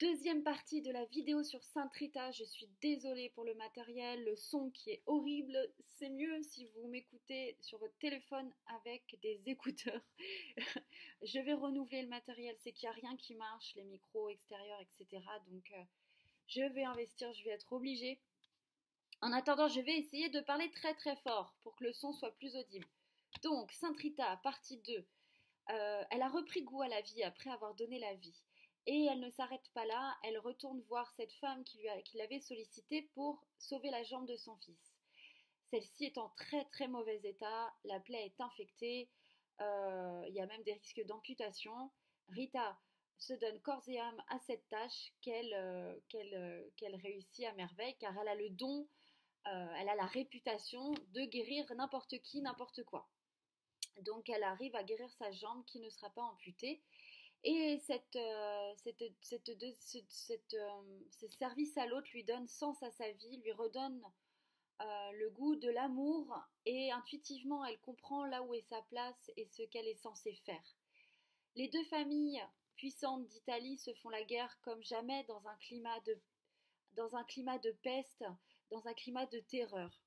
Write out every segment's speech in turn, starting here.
Deuxième partie de la vidéo sur Sainte Rita. Je suis désolée pour le matériel, le son qui est horrible. C'est mieux si vous m'écoutez sur votre téléphone avec des écouteurs. je vais renouveler le matériel. C'est qu'il n'y a rien qui marche, les micros extérieurs, etc. Donc euh, je vais investir, je vais être obligée. En attendant, je vais essayer de parler très très fort pour que le son soit plus audible. Donc, Sainte Rita, partie 2. Euh, elle a repris goût à la vie après avoir donné la vie. Et elle ne s'arrête pas là, elle retourne voir cette femme qui, l'avait sollicité pour sauver la jambe de son fils. Celle-ci est en très très mauvais état, la plaie est infectée, euh, il y a même des risques d'amputation. Rita se donne corps et âme à cette tâche qu'elle euh, euh, qu'elle réussit à merveille car elle a le don, elle a la réputation de guérir n'importe qui, n'importe quoi. Donc elle arrive à guérir sa jambe qui ne sera pas amputée et cette, euh, euh, ce service à l'autre lui donne sens à sa vie, lui redonne euh, le goût de l'amour et intuitivement elle comprend là où est sa place et ce qu'elle est censée faire. Les deux familles puissantes d'Italie se font la guerre comme jamais dans un climat de peste, dans un climat de terreur.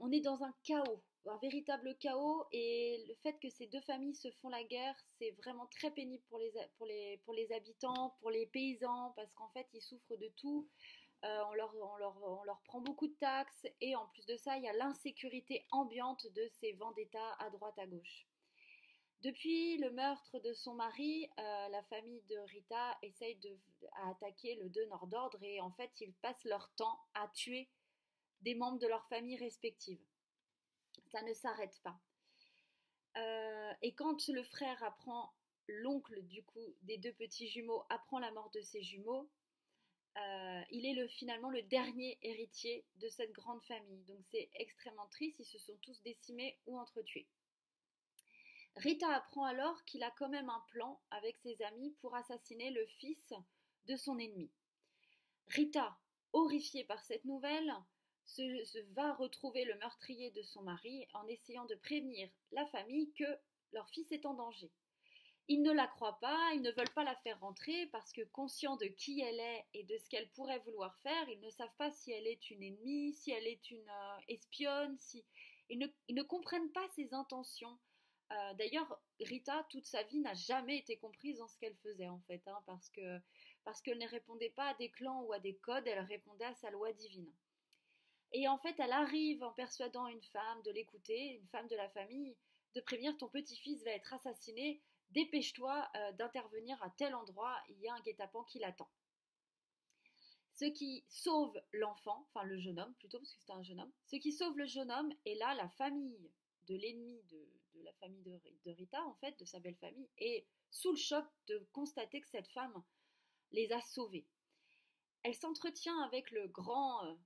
On est dans un chaos un véritable chaos et le fait que ces deux familles se font la guerre, c'est vraiment très pénible pour les, habitants, pour les paysans, parce qu'en fait, ils souffrent de tout. Euh, on, leur, prend beaucoup de taxes et en plus de ça, il y a l'insécurité ambiante de ces vendettas à droite à gauche. Depuis le meurtre de son mari, euh, la famille de Rita essaye de attaquer le nord d'ordre et en fait, ils passent leur temps à tuer des membres de leur famille respective ça ne s'arrête pas. Euh, et quand le frère apprend, l'oncle du coup des deux petits jumeaux apprend la mort de ses jumeaux, euh, il est le, finalement le dernier héritier de cette grande famille. Donc c'est extrêmement triste, ils se sont tous décimés ou entretués. Rita apprend alors qu'il a quand même un plan avec ses amis pour assassiner le fils de son ennemi. Rita, horrifiée par cette nouvelle, se, va retrouver le meurtrier de son mari en essayant de prévenir la famille que leur fils est en danger. Ils ne la croient pas, ils ne veulent pas la faire rentrer parce que conscients de qui elle est et de ce qu'elle pourrait vouloir faire, ils ne savent pas si elle est une ennemie, si elle est une euh, espionne, si ils ne, comprennent pas ses intentions. Euh, d'ailleurs, Rita, toute sa vie, n'a jamais été comprise dans ce qu'elle faisait en fait, hein, parce que parce qu'elle ne répondait pas à des clans ou à des codes, elle répondait à sa loi divine. Et en fait, elle arrive en persuadant une femme de l'écouter, une femme de la famille, de prévenir ton petit-fils va être assassiné, dépêche-toi euh, d'intervenir à tel endroit, il y a un guet-apens qui l'attend. Ce qui sauve l'enfant, enfin le jeune homme plutôt, parce que c'était un jeune homme, ce qui sauve le jeune homme, et là la famille de l'ennemi de, la famille de, Rita, en fait, de sa belle famille, est sous le choc de constater que cette femme les a sauvés. Elle s'entretient avec le grand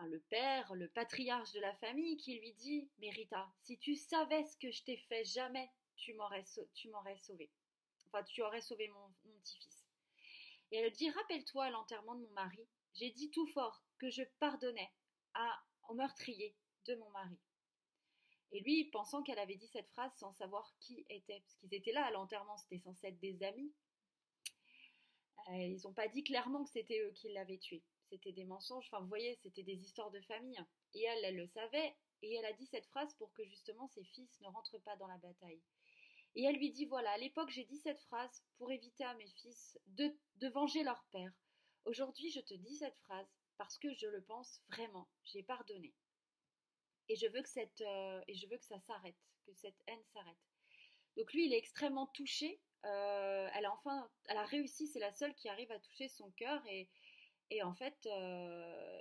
le père, le patriarche de la famille, qui lui dit Mais Rita, si tu savais ce que je t'ai fait, jamais tu m'aurais, sauvé. Enfin, tu aurais sauvé mon, petit-fils. Et elle dit Rappelle-toi à l'enterrement de mon mari, j'ai dit tout fort que je pardonnais au meurtrier de mon mari. Et lui, pensant qu'elle avait dit cette phrase sans savoir qui était, parce qu'ils étaient là à l'enterrement, c'était censé être des amis, euh, ils n'ont pas dit clairement que c'était eux qui l'avaient tué c'était des mensonges. Enfin, vous voyez, c'était des histoires de famille. Et elle, elle le savait. Et elle a dit cette phrase pour que justement ses fils ne rentrent pas dans la bataille. Et elle lui dit voilà, à l'époque j'ai dit cette phrase pour éviter à mes fils de, de venger leur père. Aujourd'hui je te dis cette phrase parce que je le pense vraiment. J'ai pardonné. Et je veux que, cette, euh, et je veux que ça s'arrête, que cette haine s'arrête. Donc lui, il est extrêmement touché. Euh, elle a enfin, elle a réussi. C'est la seule qui arrive à toucher son cœur et, et en fait, euh,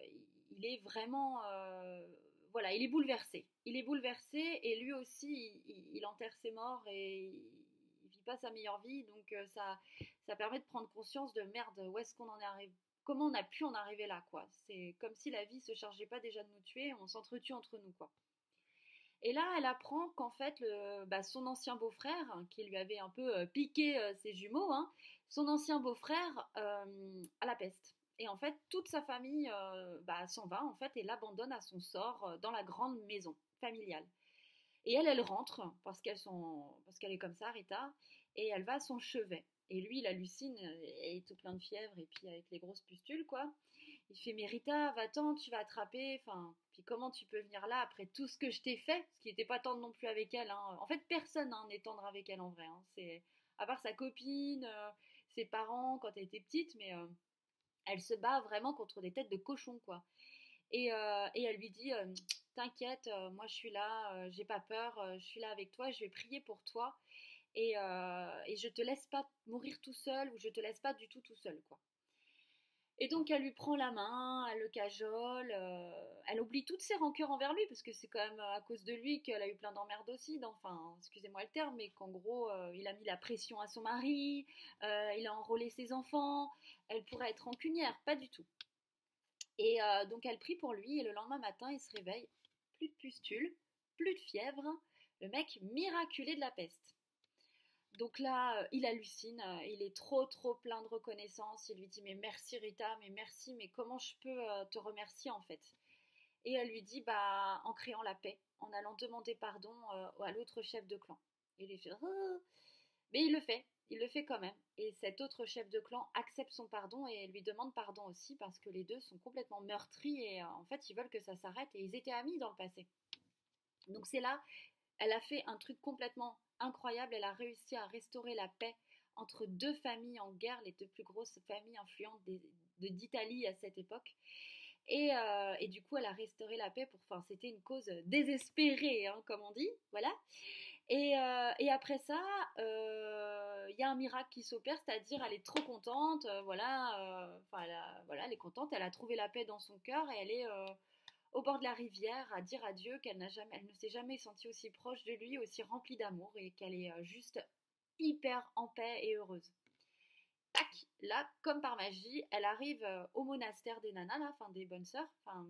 il est vraiment, euh, voilà, il est bouleversé. Il est bouleversé et lui aussi, il, enterre ses morts et il, vit pas sa meilleure vie. Donc euh, ça, ça permet de prendre conscience de merde, où est-ce qu'on en est arrivé? Comment on a pu en arriver là, quoi? C'est comme si la vie se chargeait pas déjà de nous tuer, on s'entretue entre nous. Et là, elle apprend qu'en fait, bah, son ancien beau-frère, qui lui avait un peu piqué ses jumeaux, hein, son ancien beau-frère a la peste. Et en fait, toute sa famille euh, bah, s'en va en fait et l'abandonne à son sort euh, dans la grande maison familiale. Et elle, elle rentre parce qu'elle est comme ça, Rita, et elle va à son chevet. Et lui, il hallucine, et est tout plein de fièvre, et puis avec les grosses pustules, quoi. Il fait, mais Rita, va-t'en, tu vas attraper, enfin, puis comment tu peux venir là après tout ce que je t'ai fait? Ce qui n'était pas tendre non plus avec elle. Hein. En fait, personne hein, n'est tendre avec elle en vrai. Hein. C'est à part sa copine, euh, ses parents quand elle était petite, mais euh, elle se bat vraiment contre des têtes de cochon, quoi. Et, euh, et elle lui dit, t'inquiète, moi je suis là, j'ai pas peur, je suis là avec toi, je vais prier pour toi. Et, et je te laisse pas mourir tout seul ou je te laisse pas du tout tout seul, quoi. Et donc elle lui prend la main, elle le cajole, euh, elle oublie toutes ses rancœurs envers lui, parce que c'est quand même à cause de lui qu'elle a eu plein d'emmerdes aussi, enfin, excusez-moi le terme, mais qu'en gros, euh, il a mis la pression à son mari, euh, il a enrôlé ses enfants, elle pourrait être rancunière, pas du tout. Et donc elle prie pour lui, et le lendemain matin, il se réveille, plus de pustules, plus de fièvre, le mec miraculé de la peste. Donc là, euh, il hallucine, euh, il est trop trop plein de reconnaissance. Il lui dit mais merci Rita, mais merci, mais comment je peux euh, te remercier en fait? Et elle lui dit bah en créant la paix, en allant demander pardon à l'autre chef de clan. Et il fait oh. mais il le fait, il le fait quand même. Et cet autre chef de clan accepte son pardon et lui demande pardon aussi parce que les deux sont complètement meurtris et en fait ils veulent que ça s'arrête et ils étaient amis dans le passé. Donc c'est là, elle a fait un truc complètement incroyable. Elle a réussi à restaurer la paix entre deux familles en guerre, les deux plus grosses familles influentes d'Italie à cette époque. Euh, et, du coup, elle a restauré la paix pour. Enfin, c'était une cause désespérée, hein, comme on dit. Voilà. Et, euh, après ça, euh, il y a un miracle qui s'opère, c'est-à-dire elle est trop contente. voilà. Voilà, elle est contente. Elle a trouvé la paix dans son cœur et elle est au bord de la rivière à dire à Dieu qu'elle n'a jamais, elle ne s'est jamais sentie aussi proche de lui, aussi remplie d'amour et qu'elle est euh, juste hyper en paix et heureuse. Tac, là, comme par magie, elle arrive euh, au monastère des nanas, enfin des bonnes sœurs, enfin,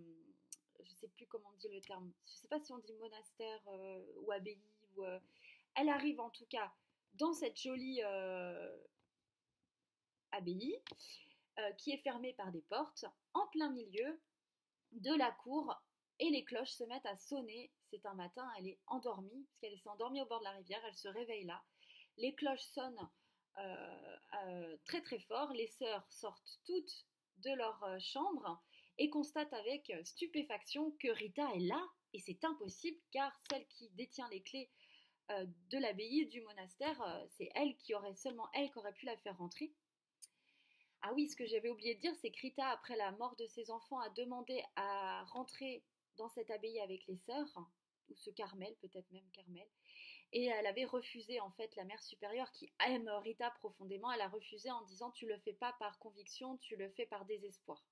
je sais plus comment on dit le terme, je sais pas si on dit monastère euh, ou abbaye, elle arrive en tout cas dans cette jolie abbaye qui est fermée par des portes, en plein milieu, de la cour et les cloches se mettent à sonner. C'est un matin, elle est endormie, parce qu'elle s'est endormie au bord de la rivière, elle se réveille là. Les cloches sonnent euh, euh, très très fort, les sœurs sortent toutes de leur euh, chambre et constatent avec stupéfaction que Rita est là, et c'est impossible car celle qui détient les clés de l'abbaye du monastère, c'est elle qui aurait seulement elle qui aurait pu la faire rentrer. Ah oui, ce que j'avais oublié de dire, c'est que Rita, après la mort de ses enfants, a demandé à rentrer dans cette abbaye avec les sœurs, ou ce Carmel, peut-être même Carmel. Et elle avait refusé, en fait, la mère supérieure qui aime Rita profondément, elle a refusé en disant Tu le fais pas par conviction, tu le fais par désespoir.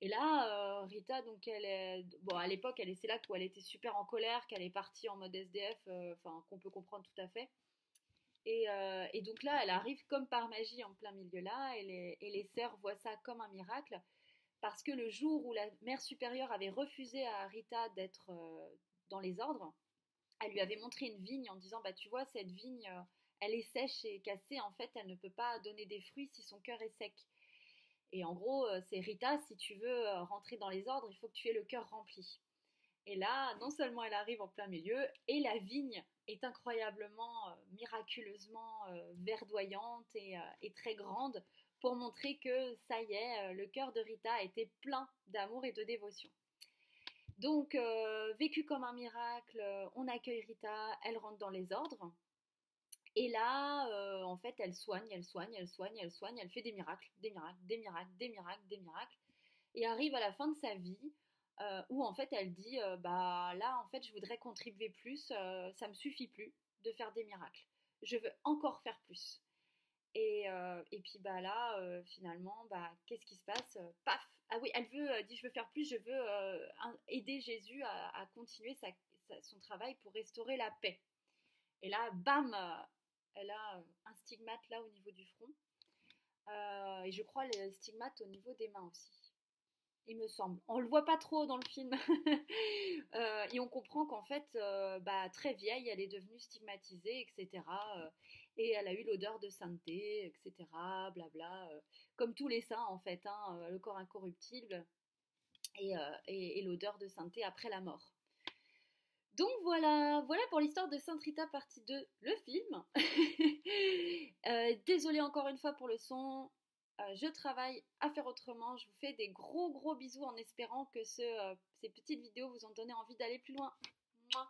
Et là, euh, Rita, donc, elle est. Bon, à l'époque, elle c'est là où elle était super en colère, qu'elle est partie en mode SDF, euh, qu'on peut comprendre tout à fait. Euh, et, donc là, elle arrive comme par magie en plein milieu là, et les, sœurs voient ça comme un miracle, parce que le jour où la mère supérieure avait refusé à Rita d'être euh, dans les ordres, elle lui avait montré une vigne en disant, bah tu vois, cette vigne, euh, elle est sèche et cassée, en fait, elle ne peut pas donner des fruits si son cœur est sec. Et en gros, c'est Rita, si tu veux rentrer dans les ordres, il faut que tu aies le cœur rempli. Et là, non seulement elle arrive en plein milieu, et la vigne est incroyablement, euh, miraculeusement euh, verdoyante euh, et, très grande pour montrer que ça y est, le cœur de Rita était plein d'amour et de dévotion. Donc, vécu comme un miracle, on accueille Rita, elle rentre dans les ordres. Et là, en fait, elle soigne, elle soigne, elle soigne, elle soigne, elle fait des miracles, des miracles, des miracles, des miracles, des miracles. Et arrive à la fin de sa vie euh, où en fait elle dit euh, bah là en fait je voudrais contribuer plus, euh, ça me suffit plus de faire des miracles, je veux encore faire plus. Et, et puis bah là finalement bah qu'est-ce qui se passe? Paf Ah oui elle veut dit je veux faire plus, je veux aider Jésus à, continuer son travail pour restaurer la paix. Et là bam elle a un stigmate là au niveau du front. et je crois les stigmates au niveau des mains aussi il me semble. On le voit pas trop dans le film. Euh, et on comprend qu'en fait, euh, bah, très vieille, elle est devenue stigmatisée, etc. Euh, et elle a eu l'odeur de sainteté, etc. Blabla. comme tous les saints, en fait, hein, le corps incorruptible et, et l'odeur de sainteté après la mort. Donc voilà, voilà pour l'histoire de Sainte Rita partie 2, le film. désolée encore une fois pour le son, euh, je travaille à faire autrement. Je vous fais des gros gros bisous en espérant que euh, ces petites vidéos vous ont donné envie d'aller plus loin. Mouah.